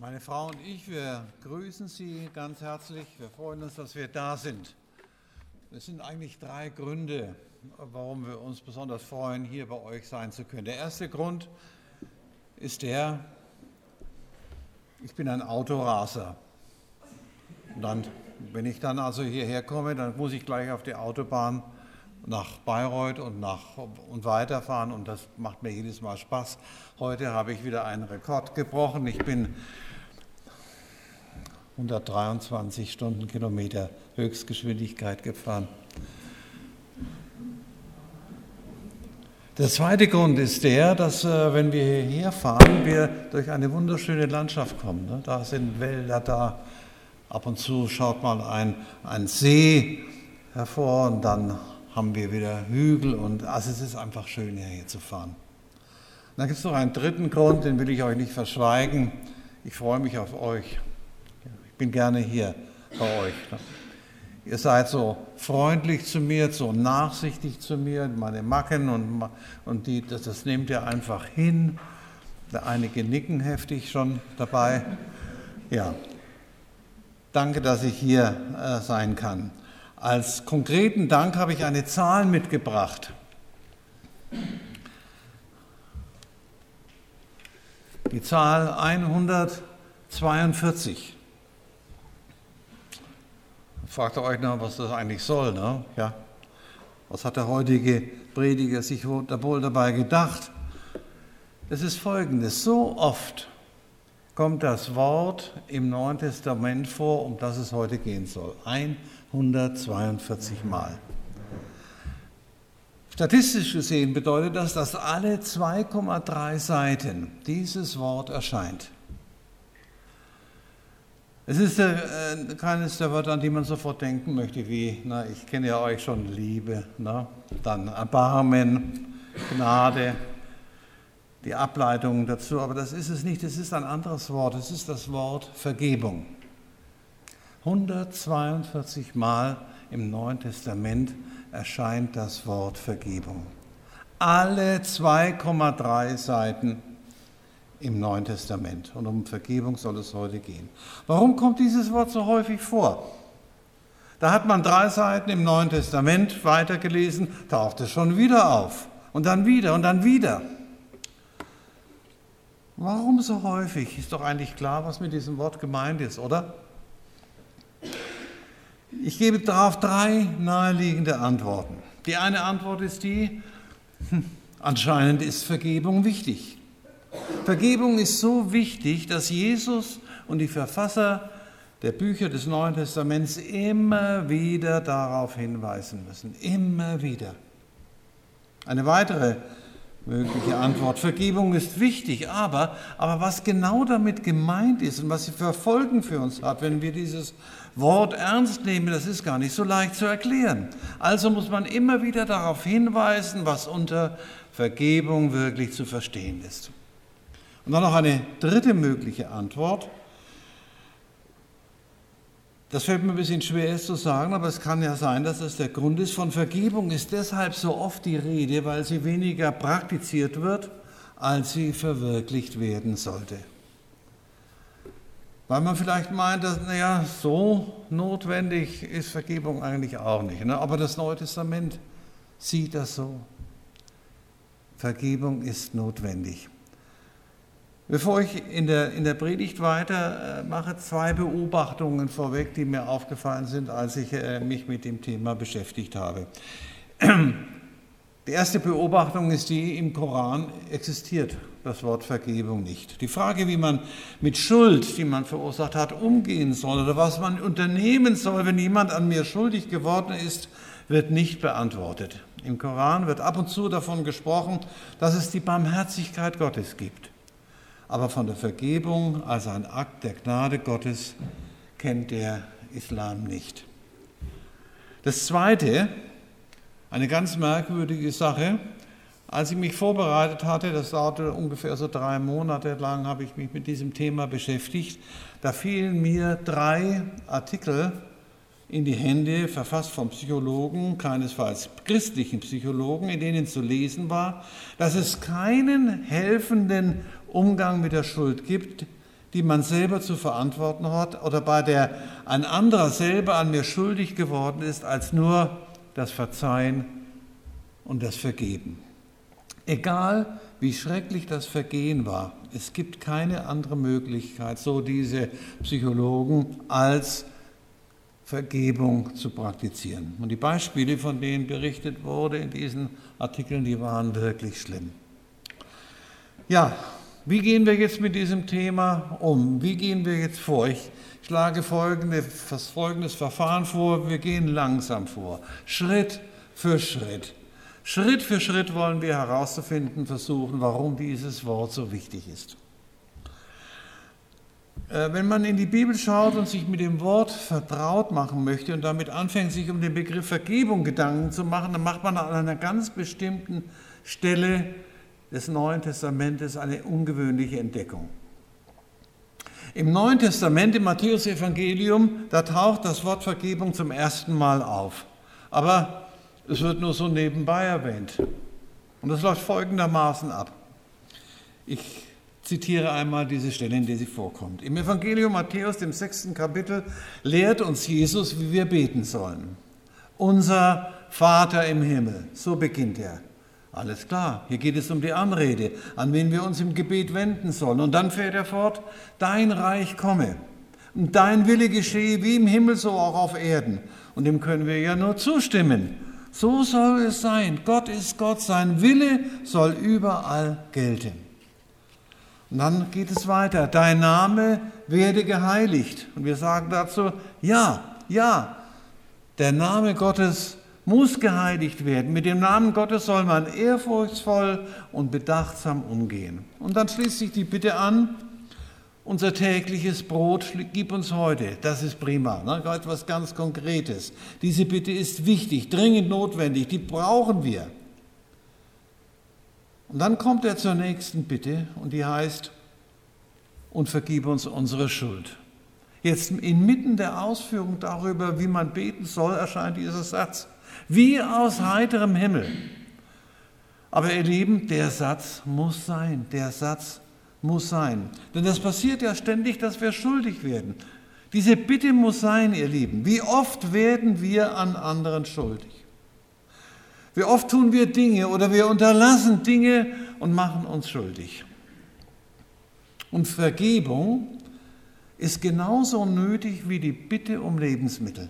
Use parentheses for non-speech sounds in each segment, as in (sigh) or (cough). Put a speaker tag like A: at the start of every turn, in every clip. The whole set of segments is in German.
A: Meine Frau und ich, wir grüßen Sie ganz herzlich. Wir freuen uns, dass wir da sind. Es sind eigentlich drei Gründe, warum wir uns besonders freuen, hier bei euch sein zu können. Der erste Grund ist der, ich bin ein Autoraser. Und dann, wenn ich dann also hierher komme, dann muss ich gleich auf die Autobahn nach Bayreuth und, nach, und weiterfahren und das macht mir jedes Mal Spaß. Heute habe ich wieder einen Rekord gebrochen. Ich bin 123 Stundenkilometer Höchstgeschwindigkeit gefahren. Der zweite Grund ist der, dass äh, wenn wir hierher fahren, wir durch eine wunderschöne Landschaft kommen. Ne? Da sind Wälder da, ab und zu schaut mal ein, ein See hervor und dann haben wir wieder Hügel und also es ist einfach schön, hierher zu fahren. dann gibt es noch einen dritten Grund, den will ich euch nicht verschweigen. Ich freue mich auf euch. Bin gerne hier bei euch. Ihr seid so freundlich zu mir, so nachsichtig zu mir, meine Macken und, und die, das, das nehmt ihr einfach hin. Einige nicken heftig schon dabei. Ja, danke, dass ich hier äh, sein kann. Als konkreten Dank habe ich eine Zahl mitgebracht. Die Zahl 142. Fragt ihr euch noch, was das eigentlich soll, ne? Ja. Was hat der heutige Prediger sich wohl dabei gedacht? Es ist folgendes: So oft kommt das Wort im Neuen Testament vor, um das es heute gehen soll. 142 Mal. Statistisch gesehen bedeutet das, dass alle 2,3 Seiten dieses Wort erscheint. Es ist äh, keines der Wörter, an die man sofort denken möchte, wie, na, ich kenne ja euch schon, Liebe, na, dann Erbarmen, Gnade, die Ableitungen dazu, aber das ist es nicht, es ist ein anderes Wort, es ist das Wort Vergebung. 142 Mal im Neuen Testament erscheint das Wort Vergebung. Alle 2,3 Seiten im Neuen Testament. Und um Vergebung soll es heute gehen. Warum kommt dieses Wort so häufig vor? Da hat man drei Seiten im Neuen Testament weitergelesen, taucht es schon wieder auf. Und dann wieder und dann wieder. Warum so häufig? Ist doch eigentlich klar, was mit diesem Wort gemeint ist, oder? Ich gebe darauf drei naheliegende Antworten. Die eine Antwort ist die, hm, anscheinend ist Vergebung wichtig. Vergebung ist so wichtig, dass Jesus und die Verfasser der Bücher des Neuen Testaments immer wieder darauf hinweisen müssen. Immer wieder. Eine weitere mögliche Antwort. Vergebung ist wichtig, aber, aber was genau damit gemeint ist und was sie für Folgen für uns hat, wenn wir dieses Wort ernst nehmen, das ist gar nicht so leicht zu erklären. Also muss man immer wieder darauf hinweisen, was unter Vergebung wirklich zu verstehen ist. Und dann noch eine dritte mögliche Antwort. Das fällt mir ein bisschen schwer es zu sagen, aber es kann ja sein, dass es der Grund ist. Von Vergebung ist deshalb so oft die Rede, weil sie weniger praktiziert wird, als sie verwirklicht werden sollte. Weil man vielleicht meint, dass, naja, so notwendig ist Vergebung eigentlich auch nicht. Ne? Aber das Neue Testament sieht das so. Vergebung ist notwendig. Bevor ich in der, in der Predigt weitermache, äh, zwei Beobachtungen vorweg, die mir aufgefallen sind, als ich äh, mich mit dem Thema beschäftigt habe. Die erste Beobachtung ist die, im Koran existiert das Wort Vergebung nicht. Die Frage, wie man mit Schuld, die man verursacht hat, umgehen soll oder was man unternehmen soll, wenn jemand an mir schuldig geworden ist, wird nicht beantwortet. Im Koran wird ab und zu davon gesprochen, dass es die Barmherzigkeit Gottes gibt aber von der Vergebung als ein Akt der Gnade Gottes kennt der Islam nicht. Das Zweite, eine ganz merkwürdige Sache, als ich mich vorbereitet hatte, das dauerte ungefähr so drei Monate lang, habe ich mich mit diesem Thema beschäftigt, da fielen mir drei Artikel in die Hände, verfasst vom Psychologen, keinesfalls christlichen Psychologen, in denen zu lesen war, dass es keinen helfenden Umgang mit der Schuld gibt, die man selber zu verantworten hat oder bei der ein anderer selber an mir schuldig geworden ist, als nur das Verzeihen und das Vergeben. Egal wie schrecklich das Vergehen war, es gibt keine andere Möglichkeit, so diese Psychologen, als Vergebung zu praktizieren. Und die Beispiele, von denen berichtet wurde in diesen Artikeln, die waren wirklich schlimm. Ja, wie gehen wir jetzt mit diesem Thema um? Wie gehen wir jetzt vor? Ich schlage folgende, folgendes Verfahren vor. Wir gehen langsam vor, Schritt für Schritt. Schritt für Schritt wollen wir herauszufinden versuchen, warum dieses Wort so wichtig ist. Äh, wenn man in die Bibel schaut und sich mit dem Wort vertraut machen möchte und damit anfängt, sich um den Begriff Vergebung Gedanken zu machen, dann macht man an einer ganz bestimmten Stelle des Neuen Testamentes eine ungewöhnliche Entdeckung. Im Neuen Testament, im Matthäus-Evangelium, da taucht das Wort Vergebung zum ersten Mal auf. Aber es wird nur so nebenbei erwähnt. Und das läuft folgendermaßen ab. Ich zitiere einmal diese Stelle, in der sie vorkommt. Im Evangelium Matthäus, dem sechsten Kapitel, lehrt uns Jesus, wie wir beten sollen. Unser Vater im Himmel, so beginnt er. Alles klar, hier geht es um die Anrede, an wen wir uns im Gebet wenden sollen. Und dann fährt er fort, dein Reich komme und dein Wille geschehe wie im Himmel, so auch auf Erden. Und dem können wir ja nur zustimmen. So soll es sein. Gott ist Gott, sein Wille soll überall gelten. Und dann geht es weiter. Dein Name werde geheiligt. Und wir sagen dazu, ja, ja, der Name Gottes muss geheiligt werden. Mit dem Namen Gottes soll man ehrfurchtsvoll und bedachtsam umgehen. Und dann schließt sich die Bitte an, unser tägliches Brot gib uns heute. Das ist prima, ne? etwas ganz Konkretes. Diese Bitte ist wichtig, dringend notwendig, die brauchen wir. Und dann kommt er zur nächsten Bitte und die heißt, und vergib uns unsere Schuld. Jetzt inmitten der Ausführung darüber, wie man beten soll, erscheint dieser Satz. Wie aus heiterem Himmel. Aber ihr Lieben, der Satz muss sein, der Satz muss sein. Denn das passiert ja ständig, dass wir schuldig werden. Diese Bitte muss sein, ihr Lieben. Wie oft werden wir an anderen schuldig? Wie oft tun wir Dinge oder wir unterlassen Dinge und machen uns schuldig. Und Vergebung ist genauso nötig wie die Bitte um Lebensmittel.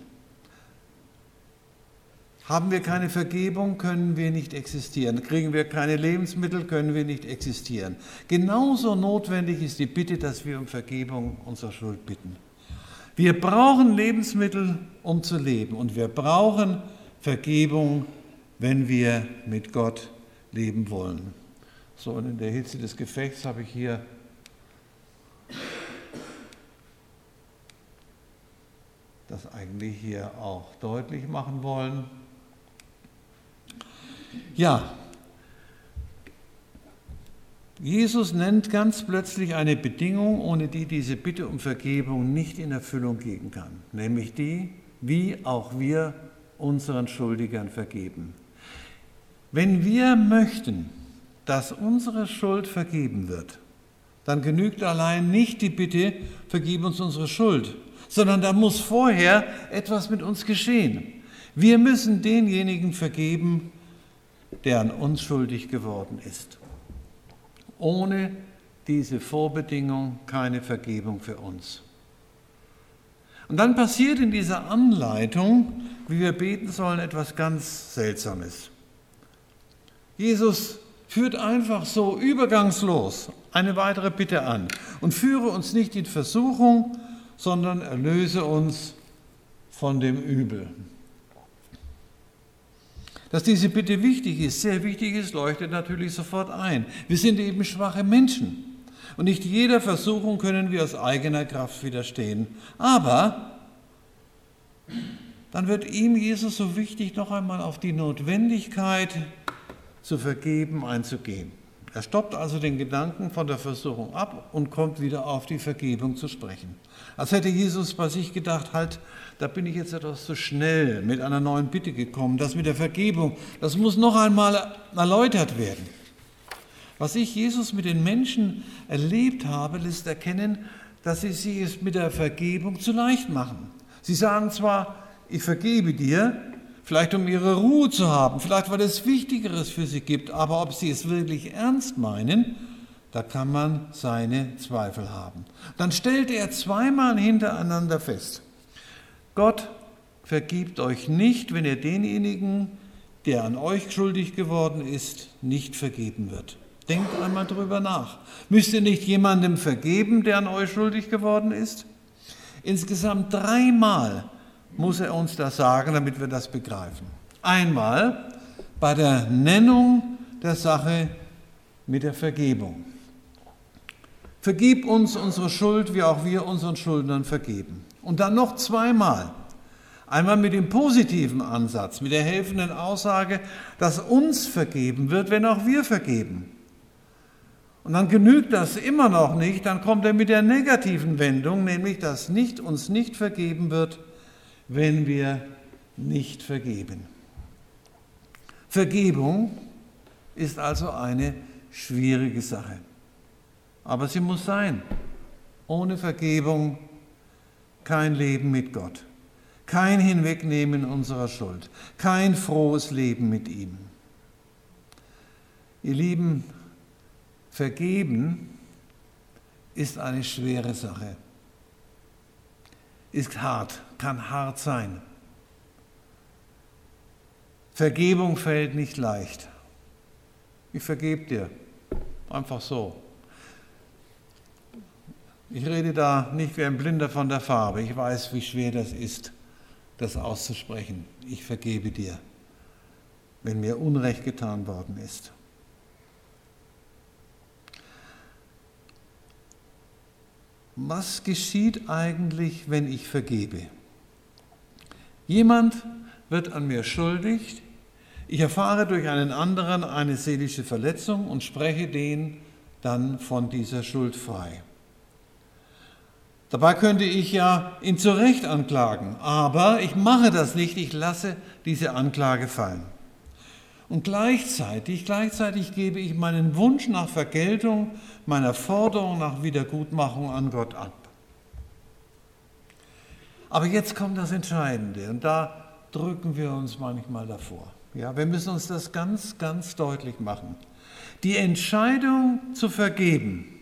A: Haben wir keine Vergebung, können wir nicht existieren. Kriegen wir keine Lebensmittel, können wir nicht existieren. Genauso notwendig ist die Bitte, dass wir um Vergebung unserer Schuld bitten. Wir brauchen Lebensmittel, um zu leben. Und wir brauchen Vergebung, wenn wir mit Gott leben wollen. So, und in der Hitze des Gefechts habe ich hier das eigentlich hier auch deutlich machen wollen. Ja, Jesus nennt ganz plötzlich eine Bedingung, ohne die diese Bitte um Vergebung nicht in Erfüllung gehen kann, nämlich die, wie auch wir unseren Schuldigern vergeben. Wenn wir möchten, dass unsere Schuld vergeben wird, dann genügt allein nicht die Bitte, vergib uns unsere Schuld, sondern da muss vorher etwas mit uns geschehen. Wir müssen denjenigen vergeben, der an uns schuldig geworden ist. Ohne diese Vorbedingung keine Vergebung für uns. Und dann passiert in dieser Anleitung, wie wir beten sollen, etwas ganz Seltsames. Jesus führt einfach so übergangslos eine weitere Bitte an und führe uns nicht in Versuchung, sondern erlöse uns von dem Übel. Dass diese Bitte wichtig ist, sehr wichtig ist, leuchtet natürlich sofort ein. Wir sind eben schwache Menschen. Und nicht jeder Versuchung können wir aus eigener Kraft widerstehen. Aber dann wird ihm Jesus so wichtig, noch einmal auf die Notwendigkeit zu vergeben einzugehen. Er stoppt also den Gedanken von der Versuchung ab und kommt wieder auf die Vergebung zu sprechen. Als hätte Jesus bei sich gedacht, halt, da bin ich jetzt etwas zu schnell mit einer neuen Bitte gekommen. Das mit der Vergebung, das muss noch einmal erläutert werden. Was ich Jesus mit den Menschen erlebt habe, lässt erkennen, dass sie es mit der Vergebung zu leicht machen. Sie sagen zwar, ich vergebe dir, vielleicht um ihre Ruhe zu haben, vielleicht weil es Wichtigeres für sie gibt, aber ob sie es wirklich ernst meinen, da kann man seine Zweifel haben. Dann stellt er zweimal hintereinander fest, Gott vergibt euch nicht, wenn ihr denjenigen, der an euch schuldig geworden ist, nicht vergeben wird. Denkt einmal drüber nach. Müsst ihr nicht jemandem vergeben, der an euch schuldig geworden ist? Insgesamt dreimal muss er uns das sagen, damit wir das begreifen. Einmal bei der Nennung der Sache mit der Vergebung. Vergib uns unsere Schuld, wie auch wir unseren Schuldnern vergeben. Und dann noch zweimal. Einmal mit dem positiven Ansatz, mit der helfenden Aussage, dass uns vergeben wird, wenn auch wir vergeben. Und dann genügt das immer noch nicht, dann kommt er mit der negativen Wendung, nämlich dass nicht, uns nicht vergeben wird, wenn wir nicht vergeben. Vergebung ist also eine schwierige Sache. Aber sie muss sein. Ohne Vergebung kein Leben mit Gott, kein Hinwegnehmen unserer Schuld, kein frohes Leben mit ihm. Ihr Lieben, Vergeben ist eine schwere Sache, ist hart, kann hart sein. Vergebung fällt nicht leicht. Ich vergebe dir, einfach so. Ich rede da nicht wie ein Blinder von der Farbe. Ich weiß, wie schwer das ist, das auszusprechen. Ich vergebe dir, wenn mir Unrecht getan worden ist. Was geschieht eigentlich, wenn ich vergebe? Jemand wird an mir schuldig, ich erfahre durch einen anderen eine seelische Verletzung und spreche den dann von dieser Schuld frei. Dabei könnte ich ja ihn zu Recht anklagen, aber ich mache das nicht, ich lasse diese Anklage fallen. Und gleichzeitig, gleichzeitig gebe ich meinen Wunsch nach Vergeltung, meiner Forderung nach Wiedergutmachung an Gott ab. Aber jetzt kommt das Entscheidende und da drücken wir uns manchmal davor. Ja, wir müssen uns das ganz, ganz deutlich machen. Die Entscheidung zu vergeben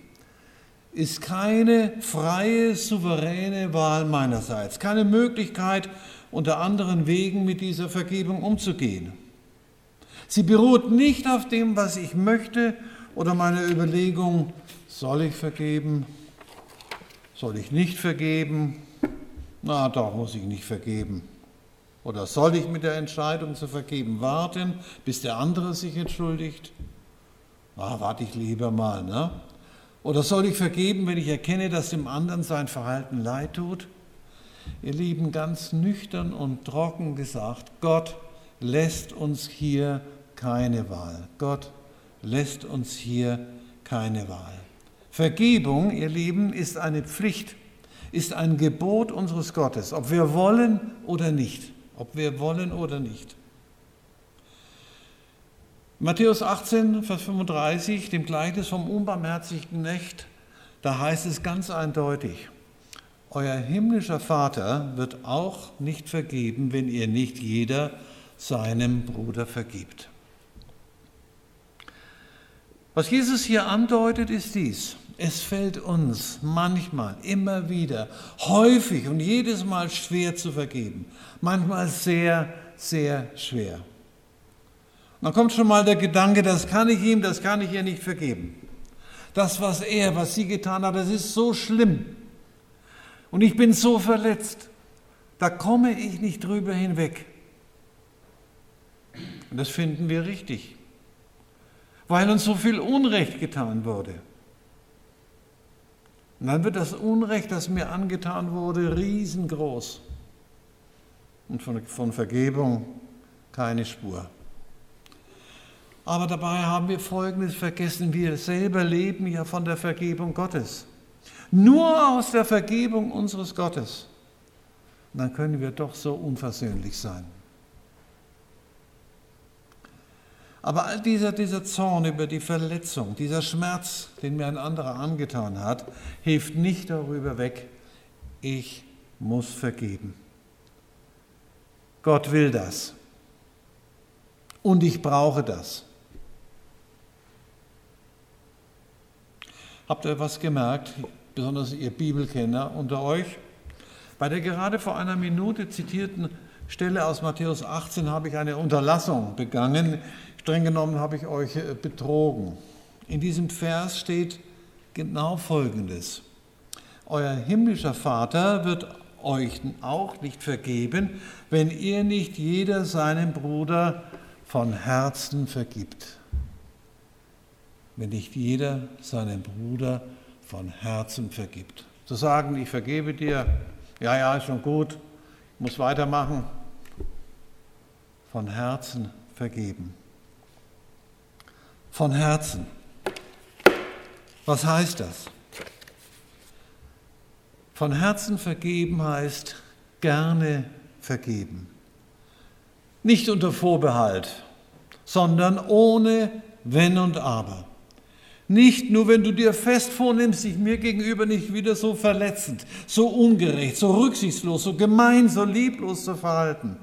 A: ist keine freie, souveräne Wahl meinerseits, keine Möglichkeit, unter anderen Wegen mit dieser Vergebung umzugehen. Sie beruht nicht auf dem, was ich möchte oder meine Überlegung, soll ich vergeben, soll ich nicht vergeben, na doch muss ich nicht vergeben. Oder soll ich mit der Entscheidung zu vergeben warten, bis der andere sich entschuldigt? Na, warte ich lieber mal, ne? Oder soll ich vergeben, wenn ich erkenne, dass dem anderen sein Verhalten leid tut? Ihr Lieben, ganz nüchtern und trocken gesagt, Gott lässt uns hier keine Wahl. Gott lässt uns hier keine Wahl. Vergebung, ihr Lieben, ist eine Pflicht, ist ein Gebot unseres Gottes, ob wir wollen oder nicht. Ob wir wollen oder nicht. Matthäus 18, Vers 35, dem Gleichnis vom unbarmherzigen Knecht, da heißt es ganz eindeutig, euer himmlischer Vater wird auch nicht vergeben, wenn ihr nicht jeder seinem Bruder vergibt. Was Jesus hier andeutet, ist dies. Es fällt uns manchmal, immer wieder, häufig und jedes Mal schwer zu vergeben. Manchmal sehr, sehr schwer. Dann kommt schon mal der Gedanke, das kann ich ihm, das kann ich ihr nicht vergeben. Das, was er, was sie getan hat, das ist so schlimm. Und ich bin so verletzt. Da komme ich nicht drüber hinweg. Und das finden wir richtig, weil uns so viel Unrecht getan wurde. Und dann wird das Unrecht, das mir angetan wurde, riesengroß. Und von, von Vergebung keine Spur. Aber dabei haben wir Folgendes vergessen. Wir selber leben ja von der Vergebung Gottes. Nur aus der Vergebung unseres Gottes. Und dann können wir doch so unversöhnlich sein. Aber all dieser, dieser Zorn über die Verletzung, dieser Schmerz, den mir ein anderer angetan hat, hilft nicht darüber weg, ich muss vergeben. Gott will das. Und ich brauche das. Habt ihr was gemerkt, besonders ihr Bibelkenner unter euch? Bei der gerade vor einer Minute zitierten Stelle aus Matthäus 18 habe ich eine Unterlassung begangen. Streng genommen habe ich euch äh, betrogen. In diesem Vers steht genau Folgendes. Euer himmlischer Vater wird euch auch nicht vergeben, wenn ihr nicht jeder seinem Bruder von Herzen vergibt. Wenn nicht jeder seinem Bruder von Herzen vergibt. Zu sagen, ich vergebe dir, ja, ja, ist schon gut, muss weitermachen, von Herzen vergeben. Von Herzen. Was heißt das? Von Herzen vergeben heißt gerne vergeben. Nicht unter Vorbehalt, sondern ohne Wenn und Aber. Nicht nur, wenn du dir fest vornimmst, sich mir gegenüber nicht wieder so verletzend, so ungerecht, so rücksichtslos, so gemein, so lieblos zu verhalten.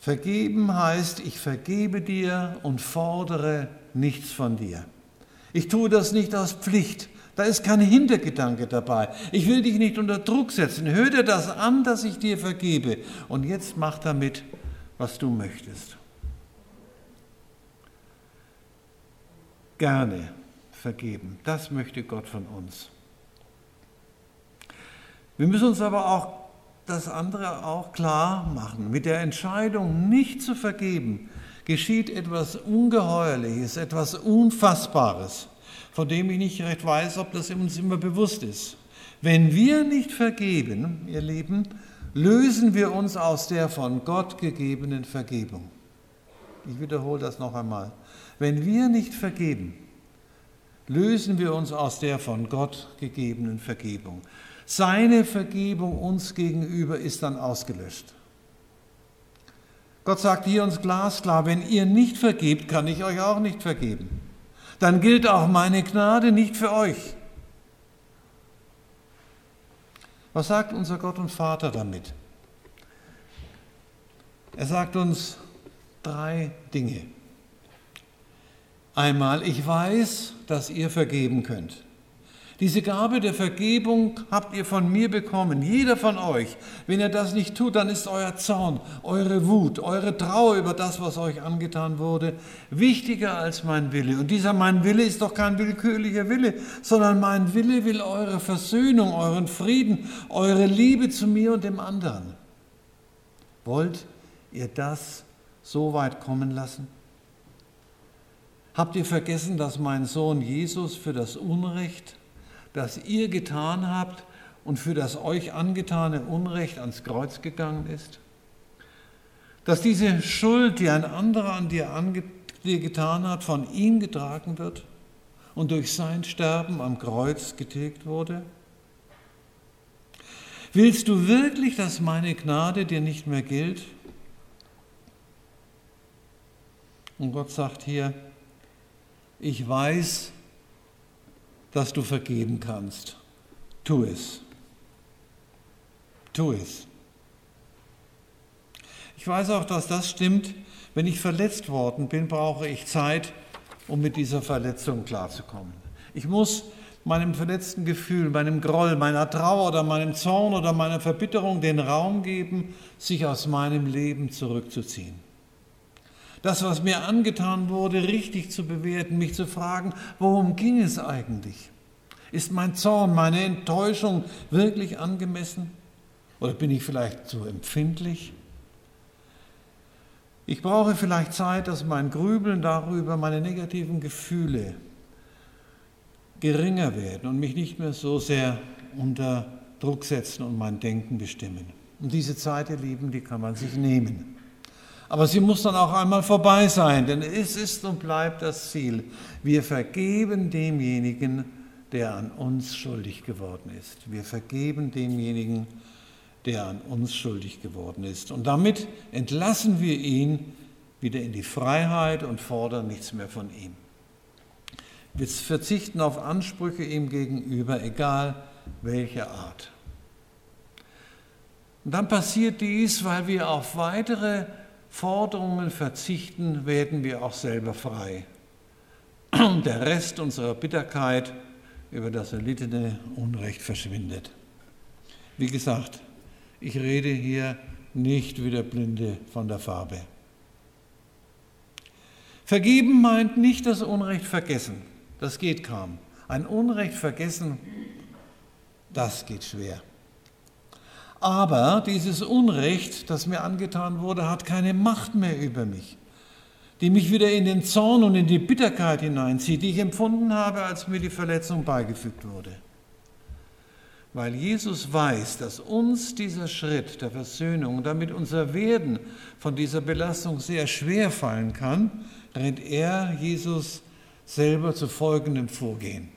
A: Vergeben heißt, ich vergebe dir und fordere nichts von dir. Ich tue das nicht aus Pflicht. Da ist kein Hintergedanke dabei. Ich will dich nicht unter Druck setzen. Hör dir das an, dass ich dir vergebe. Und jetzt mach damit, was du möchtest. Gerne vergeben. Das möchte Gott von uns. Wir müssen uns aber auch das andere auch klar machen. Mit der Entscheidung, nicht zu vergeben, geschieht etwas Ungeheuerliches, etwas Unfassbares, von dem ich nicht recht weiß, ob das uns immer bewusst ist. Wenn wir nicht vergeben, ihr Lieben, lösen wir uns aus der von Gott gegebenen Vergebung. Ich wiederhole das noch einmal. Wenn wir nicht vergeben, lösen wir uns aus der von Gott gegebenen Vergebung. Seine Vergebung uns gegenüber ist dann ausgelöscht. Gott sagt hier uns glasklar, wenn ihr nicht vergebt, kann ich euch auch nicht vergeben. Dann gilt auch meine Gnade nicht für euch. Was sagt unser Gott und Vater damit? Er sagt uns drei Dinge. Einmal, ich weiß, dass ihr vergeben könnt. Diese Gabe der Vergebung habt ihr von mir bekommen, jeder von euch. Wenn ihr das nicht tut, dann ist euer Zorn, eure Wut, eure Trauer über das, was euch angetan wurde, wichtiger als mein Wille. Und dieser mein Wille ist doch kein willkürlicher Wille, sondern mein Wille will eure Versöhnung, euren Frieden, eure Liebe zu mir und dem anderen. Wollt ihr das so weit kommen lassen? Habt ihr vergessen, dass mein Sohn Jesus für das Unrecht, das ihr getan habt und für das euch angetane Unrecht ans Kreuz gegangen ist? Dass diese Schuld, die ein anderer an dir, ange dir getan hat, von ihm getragen wird und durch sein Sterben am Kreuz getilgt wurde? Willst du wirklich, dass meine Gnade dir nicht mehr gilt? Und Gott sagt hier, ich weiß, dass du vergeben kannst. Tu es. Tu es. Ich weiß auch, dass das stimmt. Wenn ich verletzt worden bin, brauche ich Zeit, um mit dieser Verletzung klarzukommen. Ich muss meinem verletzten Gefühl, meinem Groll, meiner Trauer oder meinem Zorn oder meiner Verbitterung den Raum geben, sich aus meinem Leben zurückzuziehen das, was mir angetan wurde, richtig zu bewerten, mich zu fragen, worum ging es eigentlich? Ist mein Zorn, meine Enttäuschung wirklich angemessen? Oder bin ich vielleicht zu empfindlich? Ich brauche vielleicht Zeit, dass mein Grübeln darüber, meine negativen Gefühle geringer werden und mich nicht mehr so sehr unter Druck setzen und mein Denken bestimmen. Und diese Zeit, ihr Lieben, die kann man sich nehmen. Aber sie muss dann auch einmal vorbei sein, denn es ist und bleibt das Ziel. Wir vergeben demjenigen, der an uns schuldig geworden ist. Wir vergeben demjenigen, der an uns schuldig geworden ist. Und damit entlassen wir ihn wieder in die Freiheit und fordern nichts mehr von ihm. Wir verzichten auf Ansprüche ihm gegenüber, egal welcher Art. Und dann passiert dies, weil wir auf weitere Forderungen verzichten, werden wir auch selber frei. Und (clears throat) der Rest unserer Bitterkeit über das erlittene Unrecht verschwindet. Wie gesagt, ich rede hier nicht wie der Blinde von der Farbe. Vergeben meint nicht das Unrecht vergessen. Das geht kaum. Ein Unrecht vergessen, das geht schwer. Aber dieses Unrecht, das mir angetan wurde, hat keine Macht mehr über mich, die mich wieder in den Zorn und in die Bitterkeit hineinzieht, die ich empfunden habe, als mir die Verletzung beigefügt wurde. Weil Jesus weiß, dass uns dieser Schritt der Versöhnung, damit unser Werden von dieser Belastung sehr schwer fallen kann, rennt er, Jesus, selber zu folgendem Vorgehen.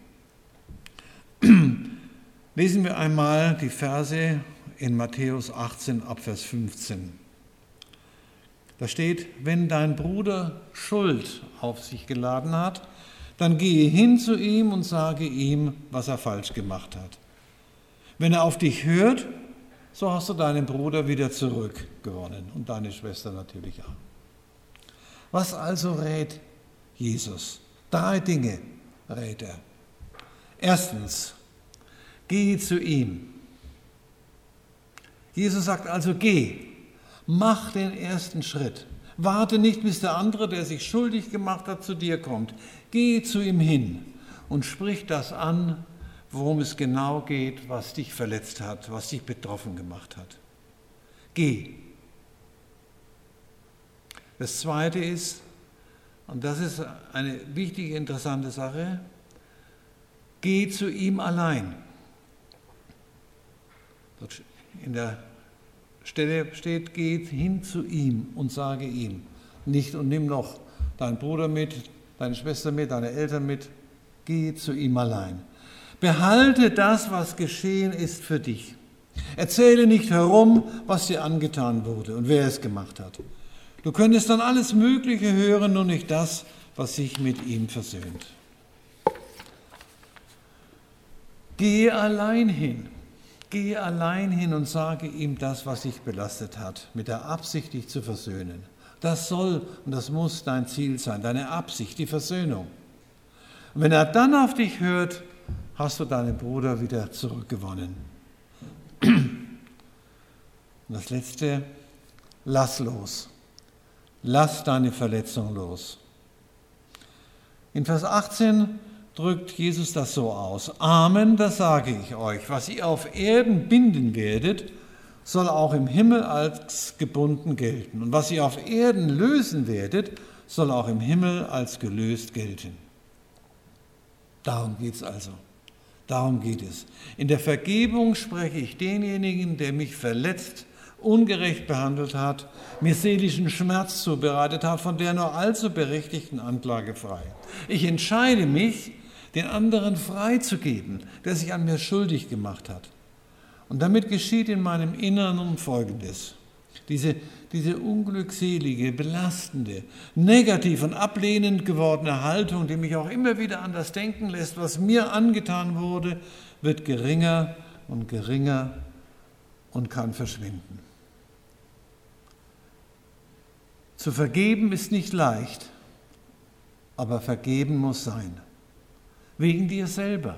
A: (clears throat) Lesen wir einmal die Verse in Matthäus 18 Abvers 15. Da steht, wenn dein Bruder Schuld auf sich geladen hat, dann gehe hin zu ihm und sage ihm, was er falsch gemacht hat. Wenn er auf dich hört, so hast du deinen Bruder wieder zurückgewonnen und deine Schwester natürlich auch. Was also rät Jesus? Drei Dinge rät er. Erstens, geh zu ihm. Jesus sagt also, geh, mach den ersten Schritt. Warte nicht, bis der andere, der sich schuldig gemacht hat, zu dir kommt. Geh zu ihm hin und sprich das an, worum es genau geht, was dich verletzt hat, was dich betroffen gemacht hat. Geh. Das Zweite ist, und das ist eine wichtige, interessante Sache, geh zu ihm allein. In der Stelle steht, geht hin zu ihm und sage ihm. Nicht und nimm noch deinen Bruder mit, deine Schwester mit, deine Eltern mit. Geh zu ihm allein. Behalte das, was geschehen ist, für dich. Erzähle nicht herum, was dir angetan wurde und wer es gemacht hat. Du könntest dann alles Mögliche hören, nur nicht das, was sich mit ihm versöhnt. Gehe allein hin. Gehe allein hin und sage ihm das, was dich belastet hat, mit der Absicht, dich zu versöhnen. Das soll und das muss dein Ziel sein, deine Absicht, die Versöhnung. Und wenn er dann auf dich hört, hast du deinen Bruder wieder zurückgewonnen. Und das Letzte, lass los. Lass deine Verletzung los. In Vers 18 drückt Jesus das so aus. Amen, das sage ich euch. Was ihr auf Erden binden werdet, soll auch im Himmel als gebunden gelten. Und was ihr auf Erden lösen werdet, soll auch im Himmel als gelöst gelten. Darum geht es also. Darum geht es. In der Vergebung spreche ich denjenigen, der mich verletzt ungerecht behandelt hat, mir seelischen Schmerz zubereitet hat, von der nur allzu berechtigten Anklage frei. Ich entscheide mich, den anderen freizugeben, der sich an mir schuldig gemacht hat. Und damit geschieht in meinem Inneren Folgendes. Diese, diese unglückselige, belastende, negativ und ablehnend gewordene Haltung, die mich auch immer wieder an das denken lässt, was mir angetan wurde, wird geringer und geringer und kann verschwinden. Zu vergeben ist nicht leicht, aber vergeben muss sein. Wegen dir selber,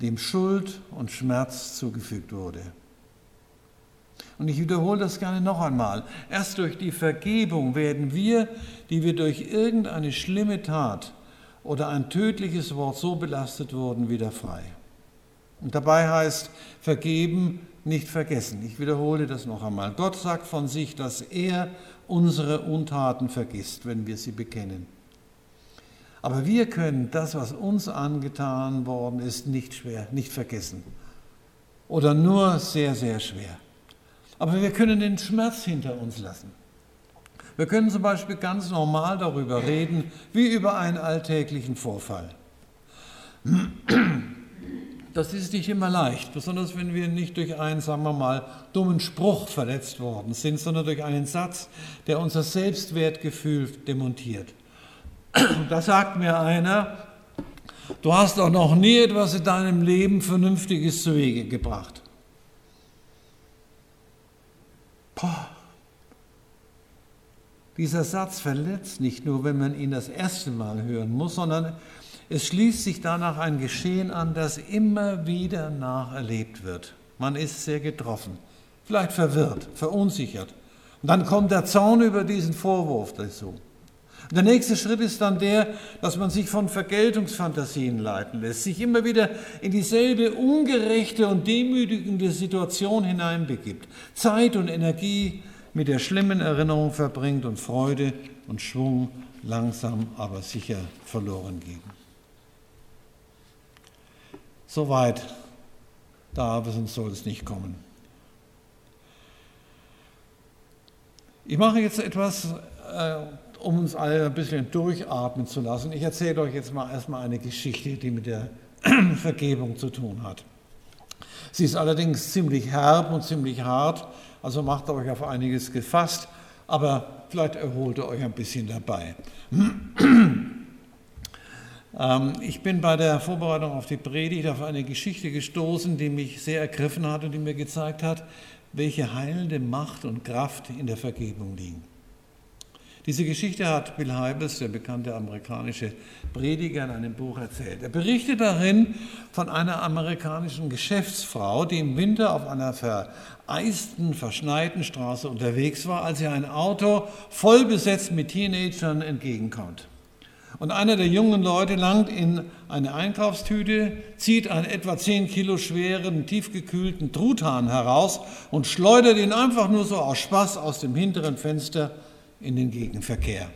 A: dem Schuld und Schmerz zugefügt wurde. Und ich wiederhole das gerne noch einmal. Erst durch die Vergebung werden wir, die wir durch irgendeine schlimme Tat oder ein tödliches Wort so belastet wurden, wieder frei. Und dabei heißt vergeben nicht vergessen. Ich wiederhole das noch einmal. Gott sagt von sich, dass er unsere Untaten vergisst, wenn wir sie bekennen. Aber wir können das, was uns angetan worden ist, nicht schwer, nicht vergessen. Oder nur sehr, sehr schwer. Aber wir können den Schmerz hinter uns lassen. Wir können zum Beispiel ganz normal darüber reden, wie über einen alltäglichen Vorfall. das ist nicht immer leicht, besonders wenn wir nicht durch einen, sagen wir mal, dummen Spruch verletzt worden sind, sondern durch einen Satz, der unser Selbstwertgefühl demontiert. Da sagt mir einer, du hast doch noch nie etwas in deinem Leben Vernünftiges zu Wege gebracht. Boah. Dieser Satz verletzt nicht nur, wenn man ihn das erste Mal hören muss, sondern es schließt sich danach ein Geschehen an, das immer wieder nacherlebt wird. Man ist sehr getroffen, vielleicht verwirrt, verunsichert. Und dann kommt der Zorn über diesen Vorwurf dazu. Der nächste Schritt ist dann der, dass man sich von Vergeltungsfantasien leiten lässt, sich immer wieder in dieselbe ungerechte und demütigende Situation hineinbegibt, Zeit und Energie mit der schlimmen Erinnerung verbringt und Freude und Schwung langsam aber sicher verloren gehen. Soweit darf es und soll es nicht kommen. Ich mache jetzt etwas, äh, um uns alle ein bisschen durchatmen zu lassen. Ich erzähle euch jetzt mal erstmal eine Geschichte, die mit der (clears throat) Vergebung zu tun hat. Sie ist allerdings ziemlich herb und ziemlich hart, also macht euch auf einiges gefasst, aber vielleicht erholt ihr euch ein bisschen dabei. (clears throat) Ähm, ich bin bei der Vorbereitung auf die Predigt auf eine Geschichte gestoßen, die mich sehr ergriffen hat und die mir gezeigt hat, welche heilende Macht und Kraft in der Vergebung liegen. Diese Geschichte hat Bill Hybels, der bekannte amerikanische Prediger, in einem Buch erzählt. Er berichtet darin von einer amerikanischen Geschäftsfrau, die im Winter auf einer vereisten, verschneiten Straße unterwegs war, als ihr ein Auto voll besetzt mit Teenagern entgegenkommt. Und einer der jungen Leute langt in eine Einkaufstüte, zieht einen etwa 10 Kilo schweren, tiefgekühlten Truthahn heraus und schleudert ihn einfach nur so aus Spaß aus dem hinteren Fenster in den Gegenverkehr.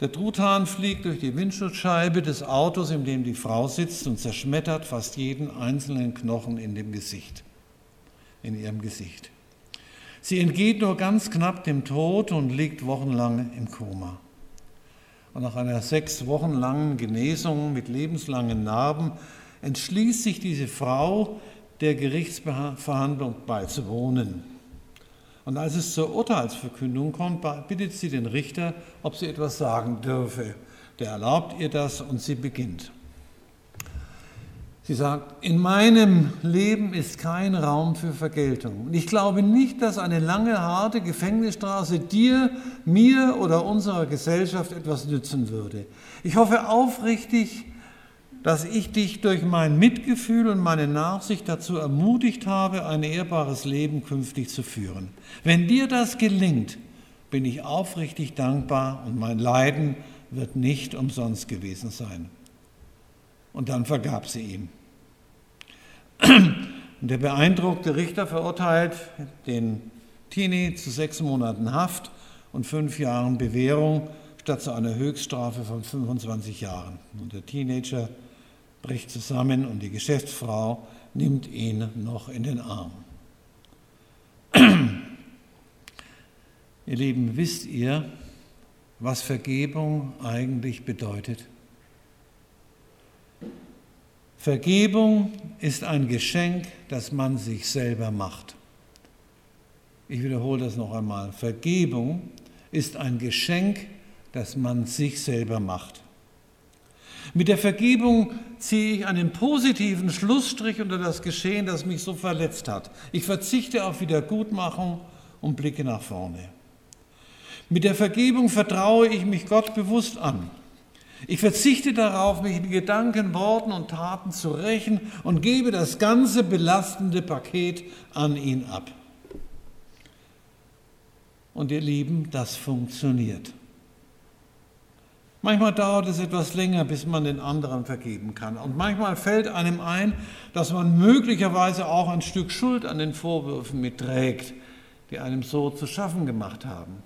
A: Der Truthahn fliegt durch die Windschutzscheibe des Autos, in dem die Frau sitzt, und zerschmettert fast jeden einzelnen Knochen in dem Gesicht, in ihrem Gesicht. Sie entgeht nur ganz knapp dem Tod und liegt wochenlang im Koma. Und nach einer sechs Wochen langen Genesung mit lebenslangen Narben entschließt sich diese Frau, der Gerichtsverhandlung beizuwohnen. Und als es zur Urteilsverkündung kommt, bittet sie den Richter, ob sie etwas sagen dürfe. Der erlaubt ihr das und sie beginnt. Sie sagt, in meinem Leben ist kein Raum für Vergeltung. Und ich glaube nicht, dass eine lange, harte Gefängnisstraße dir, mir oder unserer Gesellschaft etwas nützen würde. Ich hoffe aufrichtig, dass ich dich durch mein Mitgefühl und meine Nachsicht dazu ermutigt habe, ein ehrbares Leben künftig zu führen. Wenn dir das gelingt, bin ich aufrichtig dankbar und mein Leiden wird nicht umsonst gewesen sein. Und dann vergab sie ihm. Und der beeindruckte Richter verurteilt den Tini zu sechs Monaten Haft und fünf Jahren Bewährung statt zu einer Höchststrafe von 25 Jahren. Und der Teenager bricht zusammen und die Geschäftsfrau nimmt ihn noch in den Arm. (clears throat) Ihr Lieben, wisst ihr, was Vergebung eigentlich bedeutet? Vergebung ist ein Geschenk, das man sich selber macht. Ich wiederhole das noch einmal. Vergebung ist ein Geschenk, das man sich selber macht. Mit der Vergebung ziehe ich einen positiven Schlussstrich unter das Geschehen, das mich so verletzt hat. Ich verzichte auf Wiedergutmachung und blicke nach vorne. Mit der Vergebung vertraue ich mich Gott bewusst an. Ich verzichte darauf, mich in Gedanken, Worten und Taten zu rächen und gebe das ganze belastende Paket an ihn ab. Und ihr Lieben, das funktioniert. Manchmal dauert es etwas länger, bis man den anderen vergeben kann. Und manchmal fällt einem ein, dass man möglicherweise auch ein Stück Schuld an den Vorwürfen mitträgt, die einem so zu schaffen gemacht haben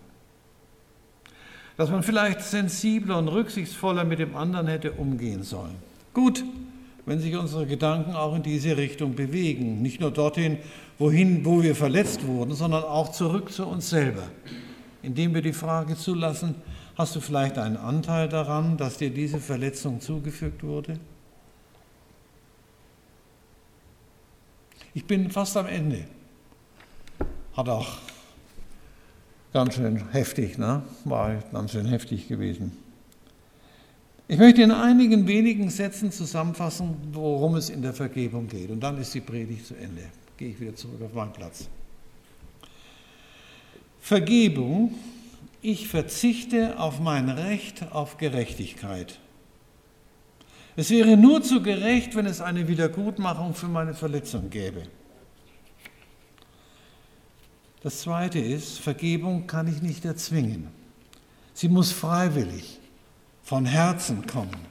A: dass man vielleicht sensibler und rücksichtsvoller mit dem anderen hätte umgehen sollen. Gut, wenn sich unsere Gedanken auch in diese Richtung bewegen, nicht nur dorthin, wohin, wo wir verletzt wurden, sondern auch zurück zu uns selber, indem wir die Frage zulassen, hast du vielleicht einen Anteil daran, dass dir diese Verletzung zugefügt wurde? Ich bin fast am Ende. Hat auch ganz schön heftig, ne? war ganz schön heftig gewesen. Ich möchte in einigen wenigen Sätzen zusammenfassen, worum es in der Vergebung geht. Und dann ist die Predigt zu Ende. Gehe ich wieder zurück auf meinen Platz. Vergebung, ich verzichte auf mein Recht auf Gerechtigkeit. Es wäre nur zu gerecht, wenn es eine Wiedergutmachung für meine Verletzung gäbe. Das Zweite ist, Vergebung kann ich nicht erzwingen. Sie muss freiwillig, von Herzen kommen.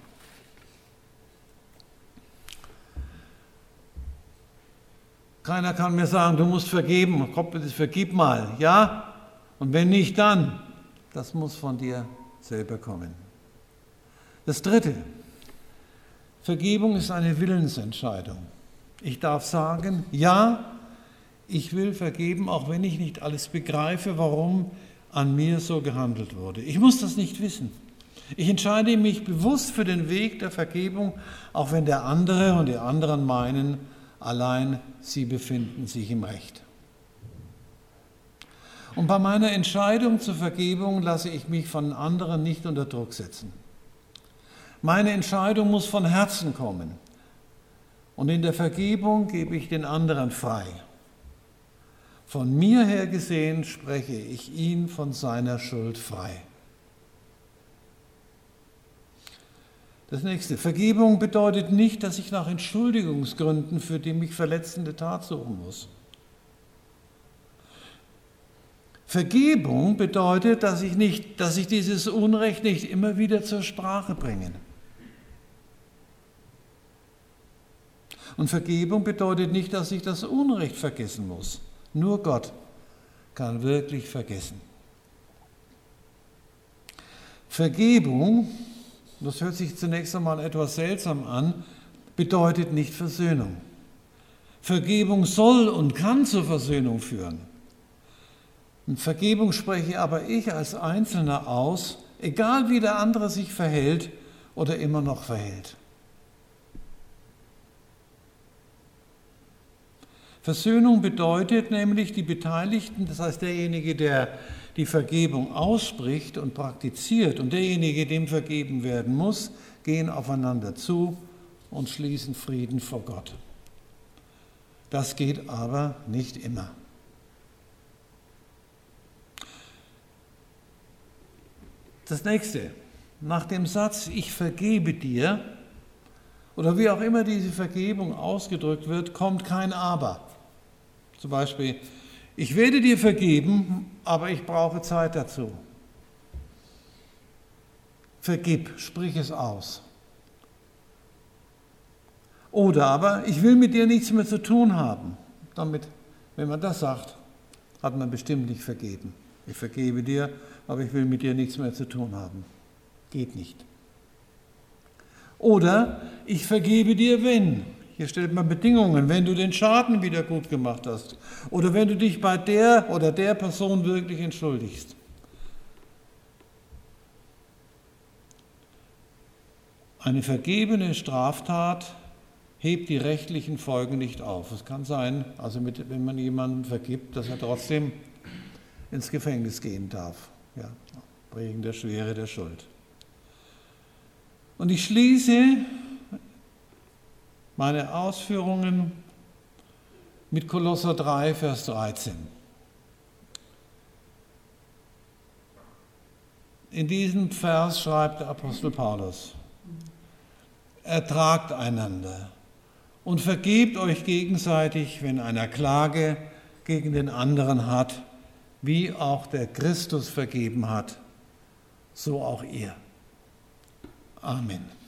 A: Keiner kann mir sagen, du musst vergeben, bitte vergib mal, ja? Und wenn nicht, dann. Das muss von dir selber kommen. Das Dritte, Vergebung ist eine Willensentscheidung. Ich darf sagen, ja, ich will vergeben, auch wenn ich nicht alles begreife, warum an mir so gehandelt wurde. Ich muss das nicht wissen. Ich entscheide mich bewusst für den Weg der Vergebung, auch wenn der andere und die anderen meinen, allein sie befinden sich im Recht. Und bei meiner Entscheidung zur Vergebung lasse ich mich von anderen nicht unter Druck setzen. Meine Entscheidung muss von Herzen kommen. Und in der Vergebung gebe ich den anderen frei. Von mir her gesehen spreche ich ihn von seiner Schuld frei. Das nächste, Vergebung bedeutet nicht, dass ich nach Entschuldigungsgründen für die mich verletzende Tat suchen muss. Vergebung bedeutet, dass ich, nicht, dass ich dieses Unrecht nicht immer wieder zur Sprache bringe. Und Vergebung bedeutet nicht, dass ich das Unrecht vergessen muss. Nur Gott kann wirklich vergessen. Vergebung, das hört sich zunächst einmal etwas seltsam an, bedeutet nicht Versöhnung. Vergebung soll und kann zur Versöhnung führen. Und Vergebung spreche aber ich als Einzelner aus, egal wie der andere sich verhält oder immer noch verhält. Versöhnung bedeutet nämlich die Beteiligten, das heißt derjenige, der die Vergebung ausspricht und praktiziert und derjenige, dem vergeben werden muss, gehen aufeinander zu und schließen Frieden vor Gott. Das geht aber nicht immer. Das nächste, nach dem Satz, ich vergebe dir, oder wie auch immer diese Vergebung ausgedrückt wird, kommt kein Aber. Zum Beispiel, ich werde dir vergeben, aber ich brauche Zeit dazu. Vergib, sprich es aus. Oder aber, ich will mit dir nichts mehr zu tun haben. Damit, wenn man das sagt, hat man bestimmt nicht vergeben. Ich vergebe dir, aber ich will mit dir nichts mehr zu tun haben. Geht nicht. Oder ich vergebe dir, wenn. Hier stellt man Bedingungen, wenn du den Schaden wieder gut gemacht hast oder wenn du dich bei der oder der Person wirklich entschuldigst. Eine vergebene Straftat hebt die rechtlichen Folgen nicht auf. Es kann sein, also mit, wenn man jemanden vergibt, dass er trotzdem ins Gefängnis gehen darf, ja, wegen der Schwere der Schuld. Und ich schließe meine Ausführungen mit Kolosser 3, Vers 13. In diesem Vers schreibt der Apostel Paulus, ertragt einander und vergebt euch gegenseitig, wenn einer Klage gegen den anderen hat, wie auch der Christus vergeben hat, so auch ihr. Amen.